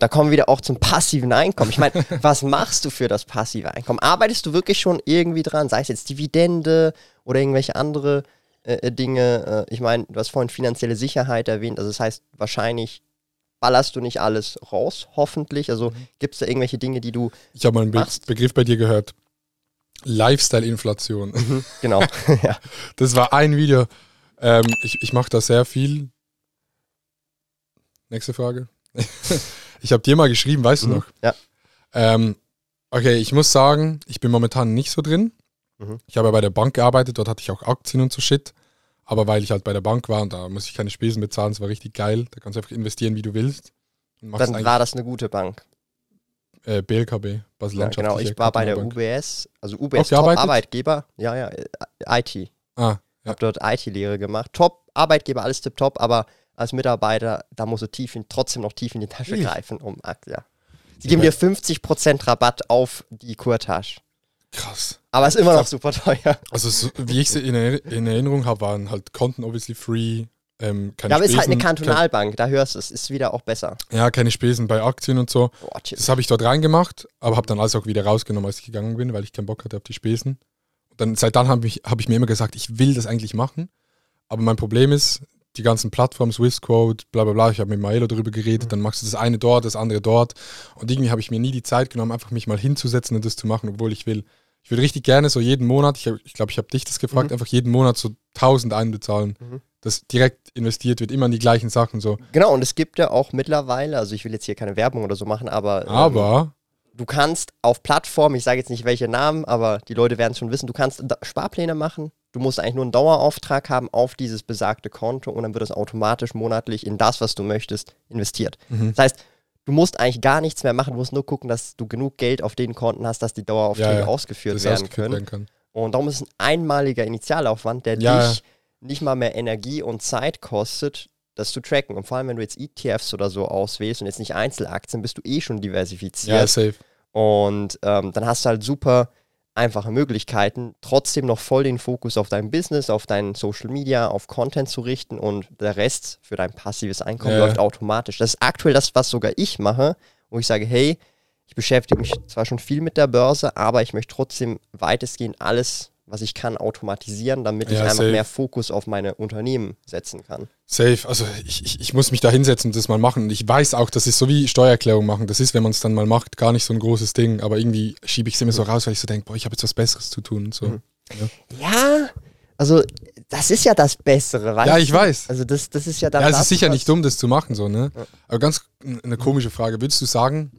Und da kommen wir wieder auch zum passiven Einkommen. Ich meine, was machst du für das passive Einkommen? Arbeitest du wirklich schon irgendwie dran, sei es jetzt Dividende oder irgendwelche andere äh, äh Dinge? Äh, ich meine, du hast vorhin finanzielle Sicherheit erwähnt, also das heißt, wahrscheinlich ballerst du nicht alles raus, hoffentlich. Also mhm. gibt es da irgendwelche Dinge, die du. Ich habe mal einen Be Begriff bei dir gehört. Lifestyle-Inflation. Mhm, genau. ja. Das war ein Video. Ähm, ich ich mache da sehr viel. Nächste Frage. Ich habe dir mal geschrieben, weißt mhm. du noch? Ja. Ähm, okay, ich muss sagen, ich bin momentan nicht so drin. Mhm. Ich habe ja bei der Bank gearbeitet, dort hatte ich auch Aktien und so Shit. Aber weil ich halt bei der Bank war und da muss ich keine Spesen bezahlen, das war richtig geil. Da kannst du einfach investieren, wie du willst. Dann war das eine gute Bank. Äh, BLKB, Basel ja, Genau, ich war bei der. UBS, also UBS Top Arbeitgeber. Ja, ja, äh, IT. Ah, ja. Hab dort IT-Lehre gemacht. Top Arbeitgeber, alles tipptopp, aber als Mitarbeiter, da musst du tief in, trotzdem noch tief in die Tasche Ehrlich? greifen, um ja. Sie geben dir 50% Rabatt auf die Kurtasche. Krass. Aber es ist immer noch super teuer. Also, so, wie ich sie in, in Erinnerung habe, waren halt Konten obviously free. Ähm, keine ja, aber es ist halt eine Kantonalbank, da hörst du es, ist wieder auch besser. Ja, keine Spesen bei Aktien und so. Boah, das habe ich dort reingemacht, aber habe dann alles auch wieder rausgenommen, als ich gegangen bin, weil ich keinen Bock hatte auf die Spesen. Und dann, seit dann habe ich, hab ich mir immer gesagt, ich will das eigentlich machen. Aber mein Problem ist, die ganzen Plattformen, Swissquote, bla bla bla, ich habe mit Maelo darüber geredet, mhm. dann machst du das eine dort, das andere dort. Und irgendwie habe ich mir nie die Zeit genommen, einfach mich mal hinzusetzen und das zu machen, obwohl ich will. Ich würde richtig gerne so jeden Monat, ich glaube, ich, glaub, ich habe dich das gefragt, mhm. einfach jeden Monat so 1000 einbezahlen. Mhm. Das direkt investiert wird, immer in die gleichen Sachen so. Genau, und es gibt ja auch mittlerweile, also ich will jetzt hier keine Werbung oder so machen, aber. Ähm, aber. Ähm, du kannst auf Plattformen, ich sage jetzt nicht welche Namen, aber die Leute werden es schon wissen, du kannst Sparpläne machen Du musst eigentlich nur einen Dauerauftrag haben auf dieses besagte Konto und dann wird es automatisch monatlich in das, was du möchtest, investiert. Mhm. Das heißt, du musst eigentlich gar nichts mehr machen, du musst nur gucken, dass du genug Geld auf den Konten hast, dass die Daueraufträge ja, ja. ausgeführt werden können. werden können. Und darum ist es ein einmaliger Initialaufwand, der ja, dich nicht mal mehr Energie und Zeit kostet, das zu tracken. Und vor allem, wenn du jetzt ETFs oder so auswählst und jetzt nicht Einzelaktien, bist du eh schon diversifiziert. Ja, safe. Und ähm, dann hast du halt super einfache Möglichkeiten, trotzdem noch voll den Fokus auf dein Business, auf dein Social Media, auf Content zu richten und der Rest für dein passives Einkommen ja. läuft automatisch. Das ist aktuell das, was sogar ich mache, wo ich sage, hey, ich beschäftige mich zwar schon viel mit der Börse, aber ich möchte trotzdem weitestgehend alles was ich kann, automatisieren, damit ja, ich einfach safe. mehr Fokus auf meine Unternehmen setzen kann. Safe, also ich, ich, ich muss mich da hinsetzen und das mal machen. Und ich weiß auch, das ist so wie Steuererklärung machen. Das ist, wenn man es dann mal macht, gar nicht so ein großes Ding. Aber irgendwie schiebe ich es immer so raus, weil ich so denke, boah, ich habe jetzt was Besseres zu tun. So. Mhm. Ja. ja. also das ist ja das Bessere, weißt Ja, ich weiß. Also das, das ist ja dann Ja, es ist sicher nicht dumm, das zu machen, so, ne? Ja. Aber ganz eine komische Frage. Würdest du sagen,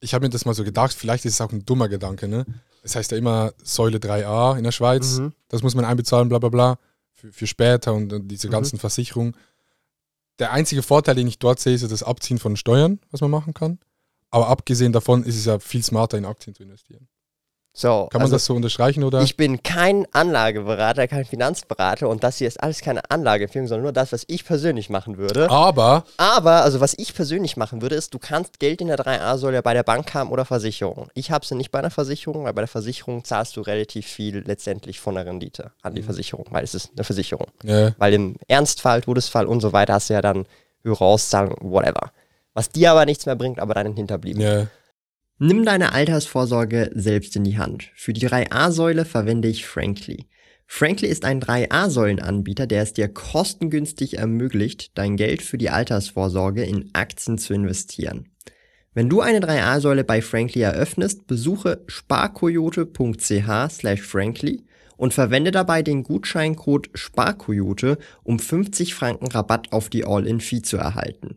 ich habe mir das mal so gedacht, vielleicht ist es auch ein dummer Gedanke, ne? Es heißt ja immer Säule 3a in der Schweiz. Mhm. Das muss man einbezahlen, bla bla bla. Für, für später und, und diese mhm. ganzen Versicherungen. Der einzige Vorteil, den ich dort sehe, ist das Abziehen von Steuern, was man machen kann. Aber abgesehen davon ist es ja viel smarter, in Aktien zu investieren. So, Kann man also das so unterstreichen oder? Ich bin kein Anlageberater, kein Finanzberater und das hier ist alles keine Anlageempfehlung, sondern nur das, was ich persönlich machen würde. Aber? Aber, also was ich persönlich machen würde, ist, du kannst Geld in der 3a-Säule bei der Bank haben oder Versicherung. Ich habe sie nicht bei einer Versicherung, weil bei der Versicherung zahlst du relativ viel letztendlich von der Rendite an die mhm. Versicherung, weil es ist eine Versicherung. Ja. Weil im Ernstfall, Todesfall und so weiter hast du ja dann höhere Auszahlungen, whatever. Was dir aber nichts mehr bringt, aber deinen Hinterbliebenen. Ja. Nimm deine Altersvorsorge selbst in die Hand. Für die 3a-Säule verwende ich Frankly. Frankly ist ein 3a-Säulen-Anbieter, der es dir kostengünstig ermöglicht, dein Geld für die Altersvorsorge in Aktien zu investieren. Wenn du eine 3a-Säule bei Frankly eröffnest, besuche sparkoyote.ch slash frankly und verwende dabei den Gutscheincode SPARKOYOTE, um 50 Franken Rabatt auf die All-In-Fee zu erhalten.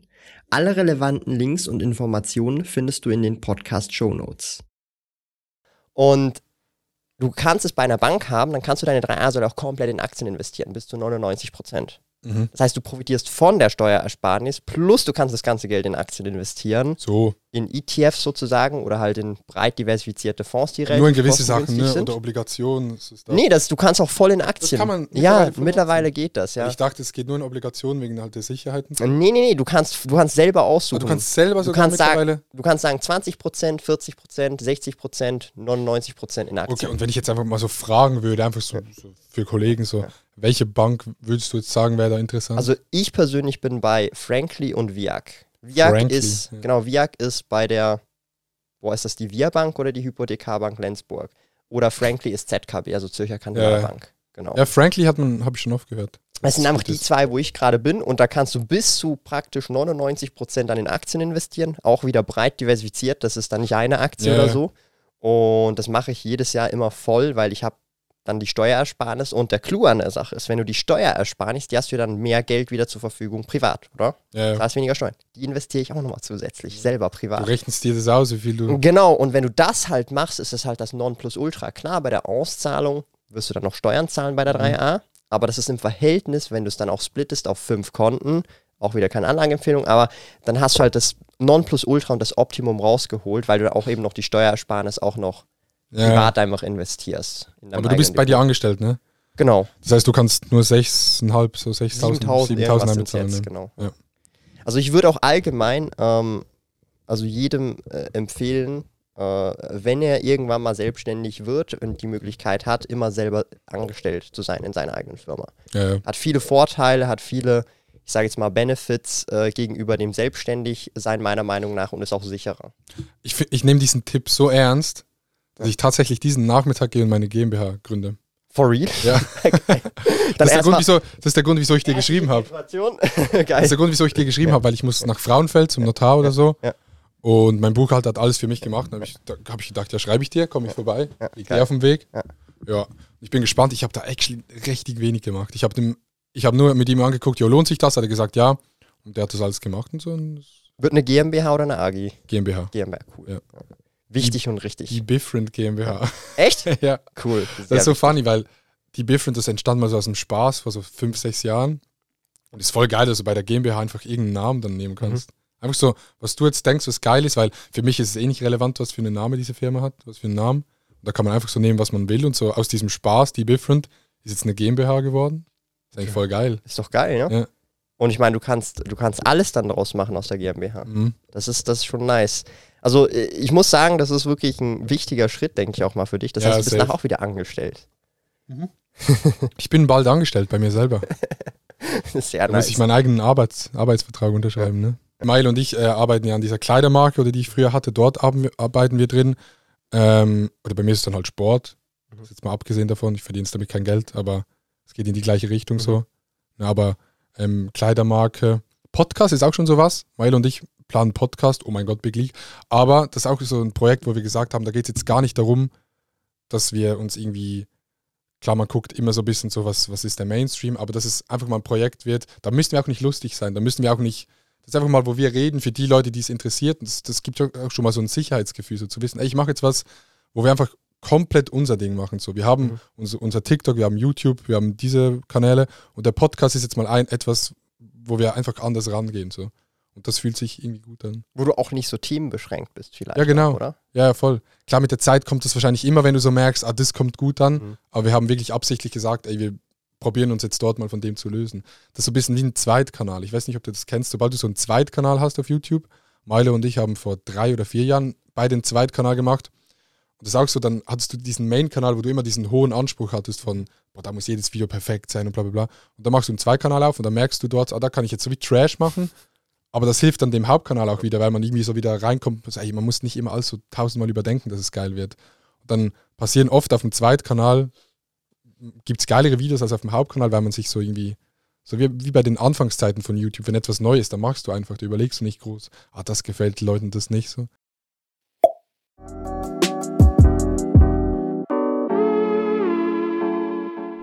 Alle relevanten Links und Informationen findest du in den Podcast Show Notes. Und du kannst es bei einer Bank haben, dann kannst du deine 3A-Säule auch komplett in Aktien investieren, bis zu 99 Prozent. Mhm. Das heißt, du profitierst von der Steuerersparnis, plus du kannst das ganze Geld in Aktien investieren. So. In ETFs sozusagen oder halt in breit diversifizierte Fonds, die Nur in gewisse Sachen, ne? Oder Obligationen. Das nee, das, du kannst auch voll in Aktien. Das kann man mittlerweile ja, mittlerweile geht das, ja. Ich dachte, es geht nur in Obligationen wegen halt der Sicherheiten. Nee, nee, nee, du kannst, du kannst selber aussuchen. Aber du kannst selber sogar du kannst mittlerweile... Sagen, du kannst sagen 20%, 40%, 60%, 99% in Aktien. Okay, und wenn ich jetzt einfach mal so fragen würde, einfach so, so für Kollegen so, ja. welche Bank würdest du jetzt sagen, wäre da interessant? Also ich persönlich bin bei Frankly und Viag. Viag Frankly, ist, ja. genau, Viag ist bei der, wo ist das, die Via Bank oder die Hypothekarbank Lenzburg? Oder Frankly ist ZKB, also Zürcher Kantonalbank. Ja. Genau. Ja, Frankly hat man, habe ich schon oft gehört. Das sind einfach die zwei, wo ich gerade bin und da kannst du bis zu praktisch 99 Prozent an den Aktien investieren, auch wieder breit diversifiziert, das ist dann nicht eine Aktie ja. oder so. Und das mache ich jedes Jahr immer voll, weil ich habe dann die Steuerersparnis. Und der Clou an der Sache ist, wenn du die Steuerersparnis, die hast du dann mehr Geld wieder zur Verfügung privat, oder? Ja. Das heißt weniger Steuern. Die investiere ich auch nochmal zusätzlich, selber privat. Du rechnest dir das aus, wie viel du. Genau, und wenn du das halt machst, ist es halt das Nonplusultra. Klar, bei der Auszahlung wirst du dann noch Steuern zahlen bei der 3a, mhm. aber das ist im Verhältnis, wenn du es dann auch splittest auf fünf Konten, auch wieder keine Anlageempfehlung, aber dann hast du halt das Nonplusultra und das Optimum rausgeholt, weil du auch eben noch die Steuerersparnis auch noch ja. privat einfach investierst. Aber du bist bei dir angestellt, ne? Genau. Das heißt, du kannst nur 6,5, so 6.000, 7.000 einbezahlen. Jetzt, ne? genau. Ja. Also ich würde auch allgemein, ähm, also jedem äh, empfehlen, äh, wenn er irgendwann mal selbstständig wird und die Möglichkeit hat, immer selber angestellt zu sein in seiner eigenen Firma. Ja, hat viele Vorteile, hat viele, ich sage jetzt mal, Benefits äh, gegenüber dem Selbstständigsein meiner Meinung nach und ist auch sicherer. Ich, ich nehme diesen Tipp so ernst, dass ich tatsächlich diesen Nachmittag gehe und meine GmbH gründe. For real? Ja. das, ist der Grund, wieso, das ist der Grund, wieso ich dir geschrieben habe. das ist der Grund, wieso ich dir geschrieben ja. habe, weil ich muss nach Frauenfeld zum Notar oder so. Ja. Und mein Buchhalter hat alles für mich gemacht. Da habe ich, hab ich gedacht, ja, schreibe ich dir, komme ich vorbei. Ich gehe auf den Weg. Ja. Ich bin gespannt. Ich habe da actually richtig wenig gemacht. Ich habe hab nur mit ihm angeguckt, ja, lohnt sich das? Hat er gesagt, ja. Und der hat das alles gemacht und so. Und Wird eine GmbH oder eine AG? GmbH. GmbH, cool. Ja. Wichtig die, und richtig. Die Bifrent GmbH. Echt? ja. Cool. Das, das ist so funny, weil die Bifrent, das entstand mal so aus dem Spaß vor so fünf, sechs Jahren. Und ist voll geil, dass du bei der GmbH einfach irgendeinen Namen dann nehmen kannst. Mhm. Einfach so, was du jetzt denkst, was geil ist, weil für mich ist es eh nicht relevant, was für einen Name diese Firma hat, was für einen Namen. Und da kann man einfach so nehmen, was man will und so aus diesem Spaß, die Bifrent, ist jetzt eine GmbH geworden. Ist eigentlich voll geil. Ist doch geil, ne? Ja. Und ich meine, du kannst, du kannst alles dann daraus machen aus der GmbH. Mhm. Das, ist, das ist schon nice. Also äh, ich muss sagen, das ist wirklich ein wichtiger Schritt, denke ich auch mal für dich. Das ja, heißt, du bist nachher auch wieder angestellt. Mhm. ich bin bald angestellt bei mir selber. Sehr da nice. muss ich meinen eigenen Arbeits Arbeitsvertrag unterschreiben. Ne? Meil und ich äh, arbeiten ja an dieser Kleidermarke, oder die ich früher hatte. Dort arbeiten wir drin. Ähm, oder bei mir ist es dann halt Sport. Mhm. Jetzt mal abgesehen davon, ich verdiene damit kein Geld, aber es geht in die gleiche Richtung mhm. so. Ja, aber ähm, Kleidermarke. Podcast ist auch schon sowas. Meil und ich planen Podcast, oh mein Gott, Big League. Aber das ist auch so ein Projekt, wo wir gesagt haben, da geht es jetzt gar nicht darum, dass wir uns irgendwie, klar, man guckt immer so ein bisschen so, was, was ist der Mainstream, aber dass es einfach mal ein Projekt wird, da müssen wir auch nicht lustig sein, da müssen wir auch nicht, das ist einfach mal, wo wir reden für die Leute, die es interessiert. Und das, das gibt auch schon mal so ein Sicherheitsgefühl, so zu wissen, ey, ich mache jetzt was, wo wir einfach komplett unser Ding machen. So, wir haben mhm. unser, unser TikTok, wir haben YouTube, wir haben diese Kanäle und der Podcast ist jetzt mal ein etwas, wo wir einfach anders rangehen. So. Und das fühlt sich irgendwie gut an. Wo du auch nicht so themenbeschränkt bist, vielleicht. Ja, genau. oder? Ja, voll. Klar, mit der Zeit kommt es wahrscheinlich immer, wenn du so merkst, ah, das kommt gut an. Mhm. Aber wir haben wirklich absichtlich gesagt, ey, wir probieren uns jetzt dort mal von dem zu lösen. Das ist so ein bisschen wie ein Zweitkanal. Ich weiß nicht, ob du das kennst. Sobald du so einen Zweitkanal hast auf YouTube, Meile und ich haben vor drei oder vier Jahren beide einen Zweitkanal gemacht. Und das ist auch so, dann hattest du diesen Main-Kanal, wo du immer diesen hohen Anspruch hattest von, boah, da muss jedes Video perfekt sein und bla bla bla. Und dann machst du einen Zweitkanal auf und dann merkst du dort, ah, da kann ich jetzt so wie Trash machen aber das hilft dann dem Hauptkanal auch wieder, weil man irgendwie so wieder reinkommt. Also, ey, man muss nicht immer alles so tausendmal überdenken, dass es geil wird. Und dann passieren oft auf dem Zweitkanal, gibt es geilere Videos als auf dem Hauptkanal, weil man sich so irgendwie, so wie, wie bei den Anfangszeiten von YouTube, wenn etwas neu ist, dann machst du einfach, du überlegst du nicht groß, ah, das gefällt Leuten das nicht so.